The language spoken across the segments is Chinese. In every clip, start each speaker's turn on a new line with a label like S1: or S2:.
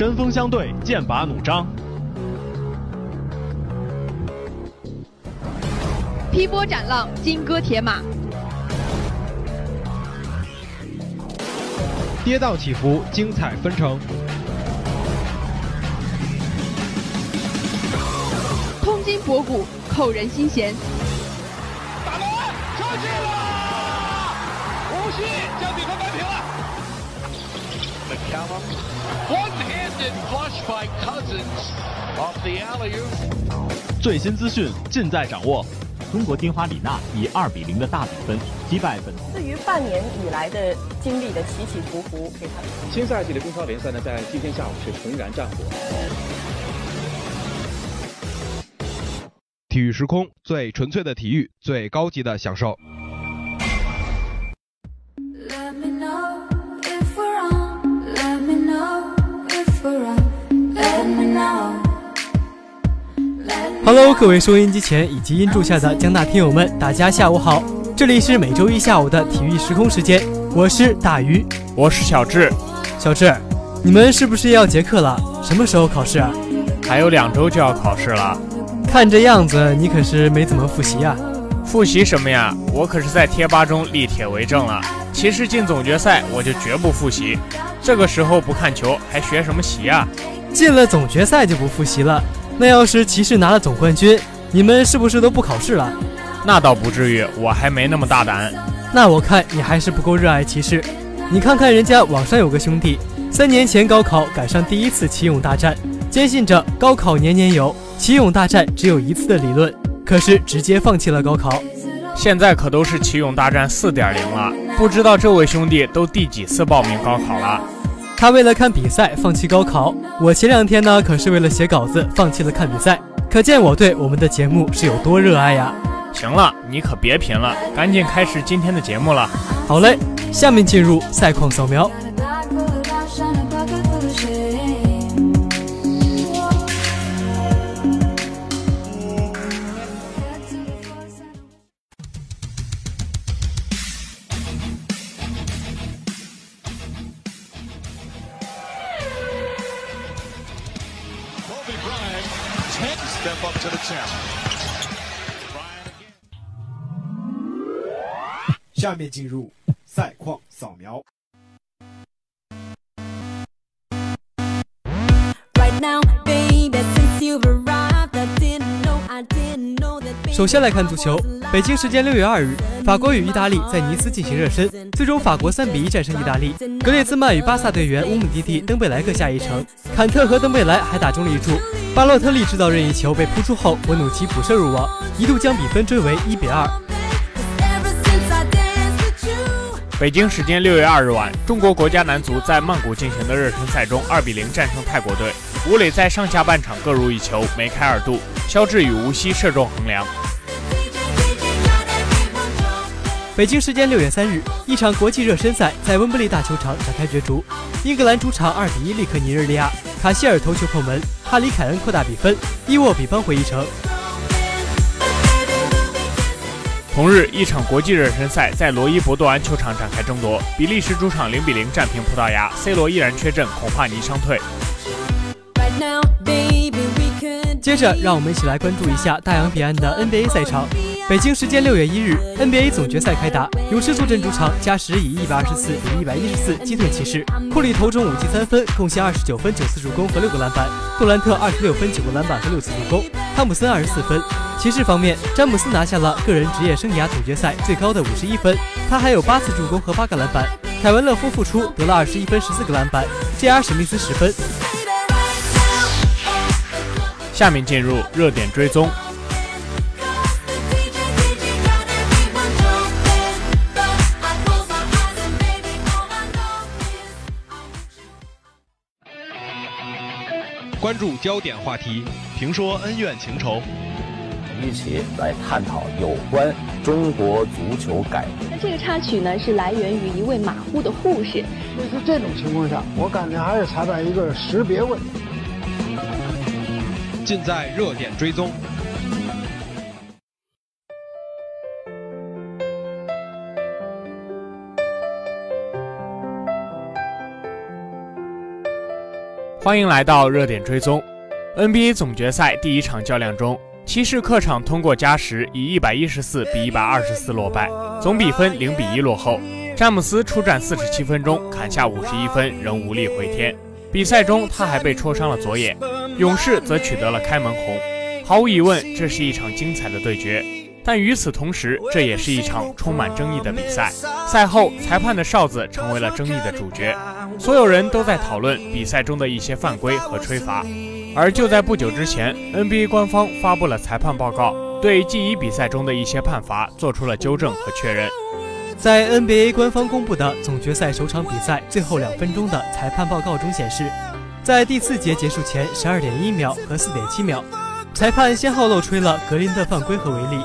S1: 针锋相对，剑拔弩张。
S2: 劈波斩浪，金戈铁马；
S3: 跌宕起伏，精彩纷呈；
S2: 通今博古，扣人心弦。
S4: 打门，射进了！无锡将。McCallum, one-handed flush by Cousins off the alley-oop.
S1: 最新资讯尽在掌握。
S5: 中国金花李娜以二比零的大比分击败本。
S6: 对于半年以来的经历的起起伏伏，给他
S7: 新赛季的中超联赛呢，在今天下午是重燃战火。
S3: 体育时空，最纯粹的体育，最高级的享受。
S8: Hello，各位收音机前以及音柱下的江大听友们，大家下午好！这里是每周一下午的体育时空时间，我是大鱼，
S9: 我是小智。
S8: 小智，你们是不是要结课了？什么时候考试啊？
S9: 还有两周就要考试了。
S8: 看这样子，你可是没怎么复习啊？
S9: 复习什么呀？我可是在贴吧中立帖为证了。其实进总决赛，我就绝不复习。这个时候不看球，还学什么习啊？
S8: 进了总决赛就不复习了？那要是骑士拿了总冠军，你们是不是都不考试了？
S9: 那倒不至于，我还没那么大胆。
S8: 那我看你还是不够热爱骑士。你看看人家网上有个兄弟，三年前高考赶上第一次骑勇大战，坚信着高考年年有，骑勇大战只有一次的理论，可是直接放弃了高考。
S9: 现在可都是骑勇大战四点零了，不知道这位兄弟都第几次报名高考了。
S8: 他为了看比赛放弃高考，我前两天呢可是为了写稿子放弃了看比赛，可见我对我们的节目是有多热爱呀！
S9: 行了，你可别贫了，赶紧开始今天的节目了。
S8: 好嘞，下面进入赛况扫描。
S10: 下面进入赛况扫描。
S8: 首先来看足球，北京时间六月二日，法国与意大利在尼斯进行热身，最终法国三比一战胜意大利。格列兹曼与巴萨队员乌姆蒂蒂、登贝莱各下一城，坎特和登贝莱还打中了一柱。巴洛特利制造任意球被扑出后，博努奇补射入网，一度将比分追为一比二。
S9: 北京时间六月二日晚，中国国家男足在曼谷进行的热身赛中，二比零战胜泰国队。吴磊在上下半场各入一球，梅开二度。肖智与吴曦射中横梁。
S8: 北京时间六月三日，一场国际热身赛在温布利大球场展开角逐。英格兰主场二比一力克尼日利亚，卡希尔头球破门，哈里凯恩扩大比分，伊沃比扳回一城。
S9: 同日，一场国际热身赛在罗伊博多安球场展开争夺，比利时主场零比零战平葡萄牙，C 罗依然缺阵，恐怕尼伤退。
S8: 接着，让我们一起来关注一下大洋彼岸的 NBA 赛场。北京时间六月一日，NBA 总决赛开打，勇士坐镇主场，加时以一百二十四比一百一十四击退骑士。库里投中五记三分，贡献二十九分、九次助攻和六个篮板；杜兰特二十六分、九个篮板和六次助攻；汤普森二十四分。骑士方面，詹姆斯拿下了个人职业生涯总决赛最高的五十一分，他还有八次助攻和八个篮板。凯文·勒夫复出得了二十一分、十四个篮板，J.R. 史密斯十分。
S9: 下面进入热点追踪。
S3: 关注焦点话题，
S1: 评说恩怨情仇。
S11: 一起来探讨有关中国足球改革。
S12: 那这个插曲呢，是来源于一位马虎的护士。
S13: 所以说这种情况下，我感觉还是裁判一个识别问题。
S3: 尽在热点追踪。
S9: 欢迎来到热点追踪。NBA 总决赛第一场较量中，骑士客场通过加时以一百一十四比一百二十四落败，总比分零比一落后。詹姆斯出战四十七分钟，砍下五十一分，仍无力回天。比赛中他还被戳伤了左眼。勇士则取得了开门红。毫无疑问，这是一场精彩的对决。但与此同时，这也是一场充满争议的比赛。赛后，裁判的哨子成为了争议的主角，所有人都在讨论比赛中的一些犯规和吹罚。而就在不久之前，NBA 官方发布了裁判报告，对记忆比赛中的一些判罚做出了纠正和确认。
S8: 在 NBA 官方公布的总决赛首场比赛最后两分钟的裁判报告中显示，在第四节结束前十二点一秒和四点七秒，裁判先后漏吹了格林的犯规和违例。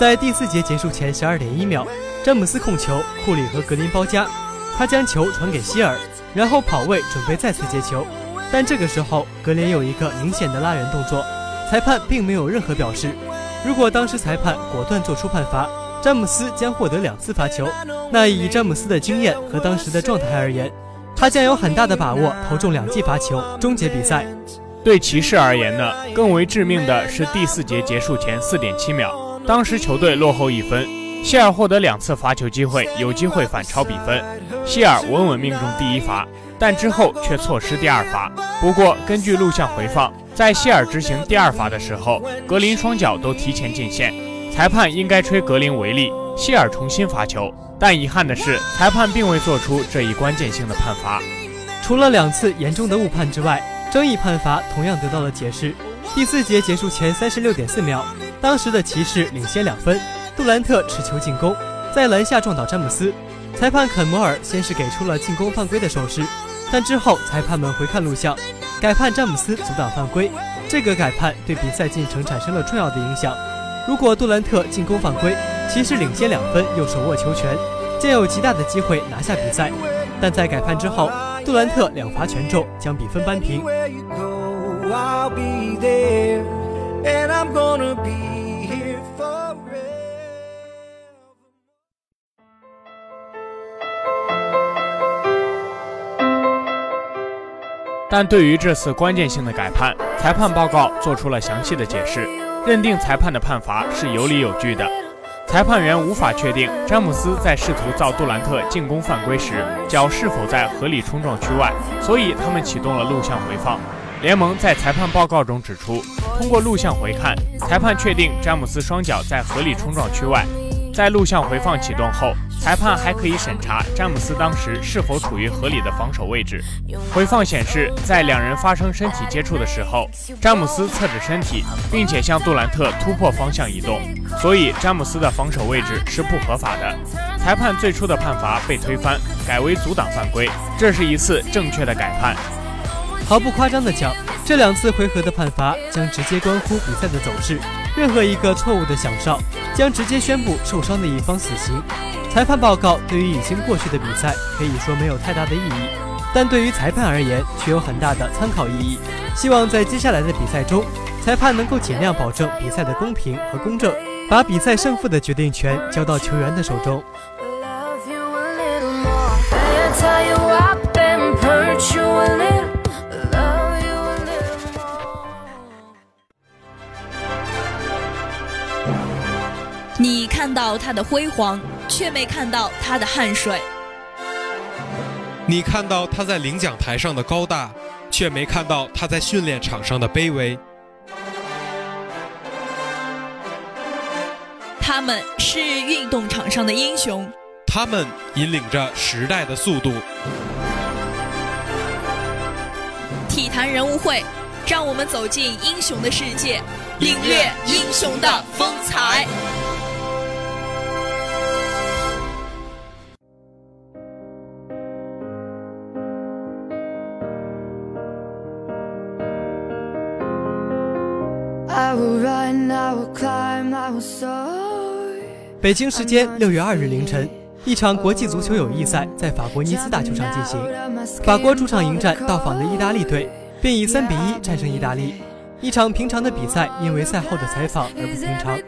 S8: 在第四节结束前十二点一秒，詹姆斯控球，库里和格林包夹，他将球传给希尔，然后跑位准备再次接球，但这个时候格林有一个明显的拉人动作，裁判并没有任何表示。如果当时裁判果断做出判罚，詹姆斯将获得两次罚球。那以詹姆斯的经验和当时的状态而言，他将有很大的把握投中两记罚球，终结比赛。
S9: 对骑士而言呢，更为致命的是第四节结束前四点七秒。当时球队落后一分，希尔获得两次罚球机会，有机会反超比分。希尔稳稳命中第一罚，但之后却错失第二罚。不过，根据录像回放，在希尔执行第二罚的时候，格林双脚都提前进线，裁判应该吹格林违例，希尔重新罚球。但遗憾的是，裁判并未做出这一关键性的判罚。
S8: 除了两次严重的误判之外，争议判罚同样得到了解释。第四节结束前三十六点四秒。当时的骑士领先两分，杜兰特持球进攻，在篮下撞倒詹姆斯，裁判肯摩尔先是给出了进攻犯规的手势，但之后裁判们回看录像，改判詹姆斯阻挡犯规。这个改判对比赛进程产生了重要的影响。如果杜兰特进攻犯规，骑士领先两分又手握球权，将有极大的机会拿下比赛。但在改判之后，杜兰特两罚全中，将比分扳平。And I'm gonna be here forever.
S9: 但对于这次关键性的改判，裁判报告做出了详细的解释，认定裁判的判罚是有理有据的。裁判员无法确定詹姆斯在试图造杜兰特进攻犯规时，脚是否在合理冲撞区外，所以他们启动了录像回放。联盟在裁判报告中指出，通过录像回看，裁判确定詹姆斯双脚在合理冲撞区外。在录像回放启动后，裁判还可以审查詹姆斯当时是否处于合理的防守位置。回放显示，在两人发生身体接触的时候，詹姆斯侧着身体，并且向杜兰特突破方向移动，所以詹姆斯的防守位置是不合法的。裁判最初的判罚被推翻，改为阻挡犯规，这是一次正确的改判。
S8: 毫不夸张的讲，这两次回合的判罚将直接关乎比赛的走势。任何一个错误的响哨，将直接宣布受伤的一方死刑。裁判报告对于已经过去的比赛可以说没有太大的意义，但对于裁判而言却有很大的参考意义。希望在接下来的比赛中，裁判能够尽量保证比赛的公平和公正，把比赛胜负的决定权交到球员的手中。
S14: 你看到他的辉煌，却没看到他的汗水；
S3: 你看到他在领奖台上的高大，却没看到他在训练场上的卑微。
S14: 他们是运动场上的英雄，
S3: 他们引领着时代的速度。
S14: 体坛人物会，让我们走进英雄的世界，领略英雄的风采。
S8: 北京时间六月二日凌晨，一场国际足球友谊赛在法国尼斯大球场进行。法国主场迎战到访的意大利队，并以三比一战胜意大利。一场平常的比赛，因为赛后的采访而不平常。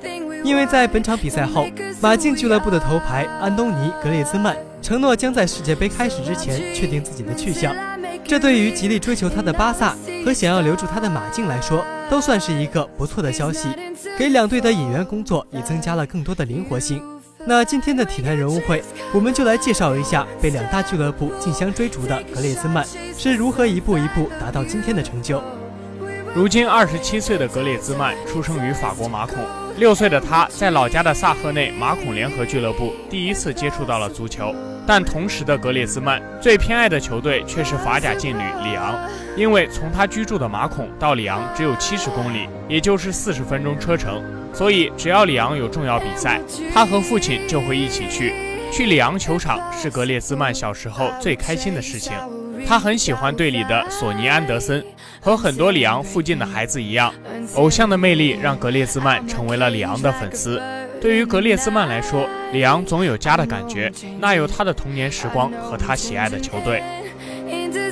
S8: 因为在本场比赛后，马竞俱乐部的头牌安东尼·格列兹曼承诺将在世界杯开始之前确定自己的去向。这对于极力追求他的巴萨和想要留住他的马竞来说，都算是一个不错的消息，给两队的引援工作也增加了更多的灵活性。那今天的体坛人物会，我们就来介绍一下被两大俱乐部竞相追逐的格列兹曼是如何一步一步达到今天的成就。
S9: 如今二十七岁的格列兹曼出生于法国马孔，六岁的他在老家的萨赫内马孔联合俱乐部第一次接触到了足球。但同时的格列兹曼最偏爱的球队却是法甲劲旅里昂，因为从他居住的马孔到里昂只有七十公里，也就是四十分钟车程。所以，只要里昂有重要比赛，他和父亲就会一起去。去里昂球场是格列兹曼小时候最开心的事情。他很喜欢队里的索尼安德森，和很多里昂附近的孩子一样，偶像的魅力让格列兹曼成为了里昂的粉丝。对于格列兹曼来说，里昂总有家的感觉，那有他的童年时光和他喜爱的球队。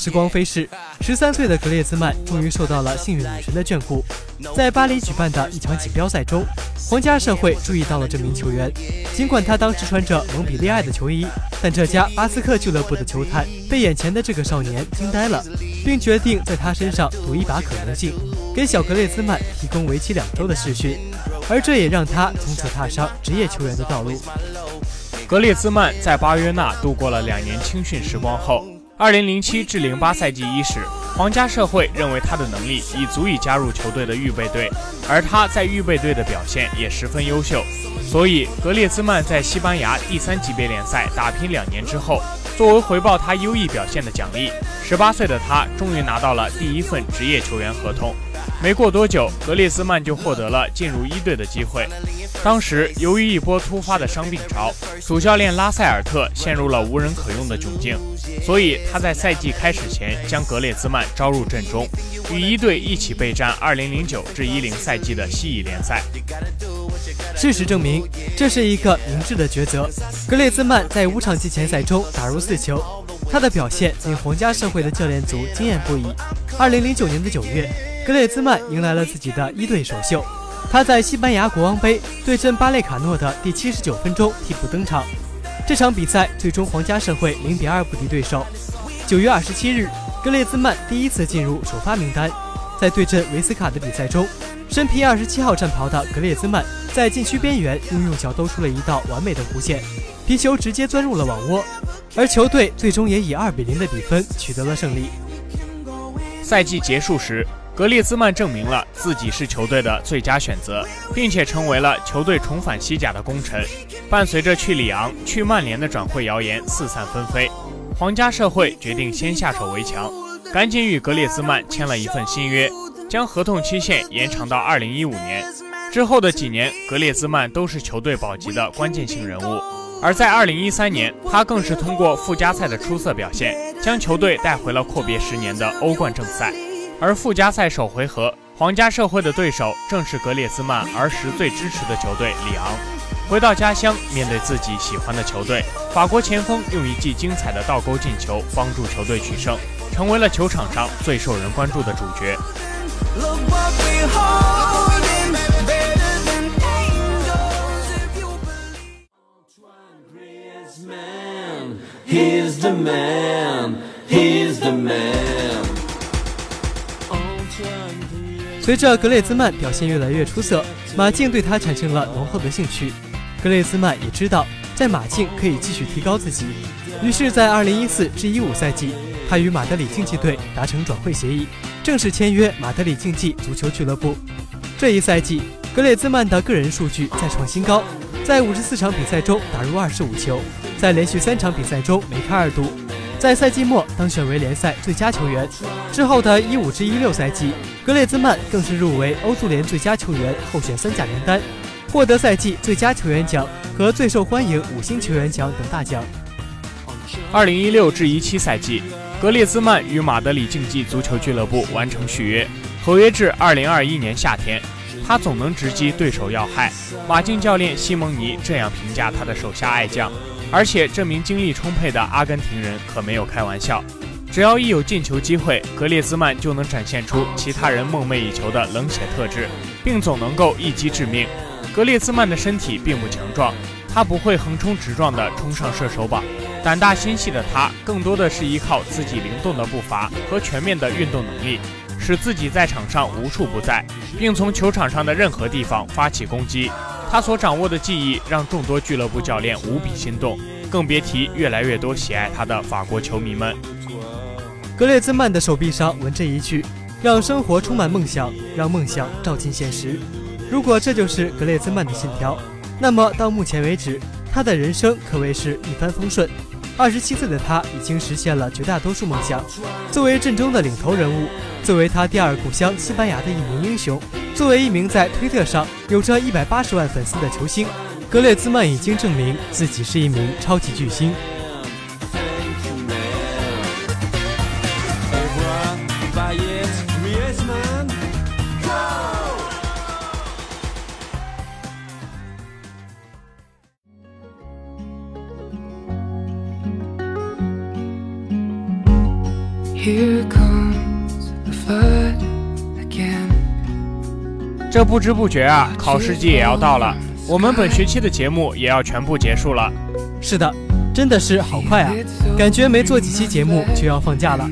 S8: 时光飞逝，十三岁的格列兹曼终于受到了幸运女神的眷顾。在巴黎举办的一场锦标赛中，皇家社会注意到了这名球员。尽管他当时穿着蒙彼利埃的球衣，但这家巴斯克俱乐部的球探被眼前的这个少年惊呆了，并决定在他身上赌一把可能性，给小格列兹曼提供为期两周的试训。而这也让他从此踏上职业球员的道路。
S9: 格列兹曼在巴约纳度过了两年青训时光后。二零零七至零八赛季伊始，皇家社会认为他的能力已足以加入球队的预备队，而他在预备队的表现也十分优秀，所以格列兹曼在西班牙第三级别联赛打拼两年之后，作为回报他优异表现的奖励，十八岁的他终于拿到了第一份职业球员合同。没过多久，格列兹曼就获得了进入一队的机会。当时由于一波突发的伤病潮，主教练拉塞尔特陷入了无人可用的窘境，所以他在赛季开始前将格列兹曼招入阵中，与一队一起备战2009至10赛季的西乙联赛。
S8: 事实证明，这是一个明智的抉择。格列兹曼在五场季前赛中打入四球，他的表现令皇家社会的教练组惊艳不已。2009年的九月。格列兹曼迎来了自己的一队首秀，他在西班牙国王杯对阵巴列卡诺的第七十九分钟替补登场。这场比赛最终皇家社会零比二不敌对手。九月二十七日，格列兹曼第一次进入首发名单，在对阵维斯卡的比赛中，身披二十七号战袍的格列兹曼在禁区边缘用右脚兜出了一道完美的弧线，皮球直接钻入了网窝，而球队最终也以二比零的比分取得了胜利。
S9: 赛季结束时。格列兹曼证明了自己是球队的最佳选择，并且成为了球队重返西甲的功臣。伴随着去里昂、去曼联的转会谣言四散纷飞，皇家社会决定先下手为强，赶紧与格列兹曼签了一份新约，将合同期限延长到二零一五年。之后的几年，格列兹曼都是球队保级的关键性人物。而在二零一三年，他更是通过附加赛的出色表现，将球队带回了阔别十年的欧冠正赛。而附加赛首回合，皇家社会的对手正是格列兹曼儿时最支持的球队里昂。回到家乡，面对自己喜欢的球队，法国前锋用一记精彩的倒钩进球帮助球队取胜，成为了球场上最受人关注的主角。
S8: 随着格列兹曼表现越来越出色，马竞对他产生了浓厚的兴趣。格列兹曼也知道在马竞可以继续提高自己，于是，在2014至15赛季，他与马德里竞技队达成转会协议，正式签约马德里竞技足球俱乐部。这一赛季，格列兹曼的个人数据再创新高，在54场比赛中打入25球，在连续三场比赛中梅开二度。在赛季末当选为联赛最佳球员，之后的一五至一六赛季，格列兹曼更是入围欧足联最佳球员候选三甲名单，获得赛季最佳球员奖和最受欢迎五星球员奖等大奖。
S9: 二零一六至一七赛季，格列兹曼与马德里竞技足球俱乐部完成续约，合约至二零二一年夏天。他总能直击对手要害。马竞教练西蒙尼这样评价他的手下爱将，而且这名精力充沛的阿根廷人可没有开玩笑。只要一有进球机会，格列兹曼就能展现出其他人梦寐以求的冷血特质，并总能够一击致命。格列兹曼的身体并不强壮，他不会横冲直撞地冲上射手榜。胆大心细的他，更多的是依靠自己灵动的步伐和全面的运动能力。使自己在场上无处不在，并从球场上的任何地方发起攻击。他所掌握的技艺让众多俱乐部教练无比心动，更别提越来越多喜爱他的法国球迷们。
S8: 格列兹曼的手臂上纹着一句：“让生活充满梦想，让梦想照进现实。”如果这就是格列兹曼的信条，那么到目前为止，他的人生可谓是一帆风顺。二十七岁的他已经实现了绝大多数梦想。作为阵中的领头人物，作为他第二故乡西班牙的一名英雄，作为一名在推特上有着一百八十万粉丝的球星，格列兹曼已经证明自己是一名超级巨星。
S9: 这不知不觉啊，考试季也要到了，我们本学期的节目也要全部结束了。
S8: 是的，真的是好快啊，感觉没做几期节目就要放假了。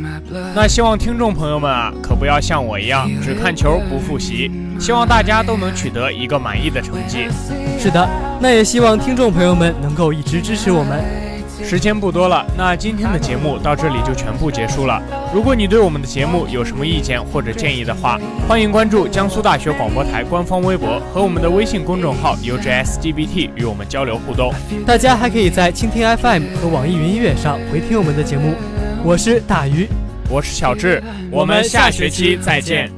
S9: 那希望听众朋友们啊，可不要像我一样只看球不复习，希望大家都能取得一个满意的成绩。
S8: 是的，那也希望听众朋友们能够一直支持我们。
S9: 时间不多了，那今天的节目到这里就全部结束了。如果你对我们的节目有什么意见或者建议的话，欢迎关注江苏大学广播台官方微博和我们的微信公众号 UJSGBT 与我们交流互动。
S8: 大家还可以在蜻蜓 FM 和网易云音乐上回听我们的节目。我是大鱼，
S9: 我是小智，我们下学期再见。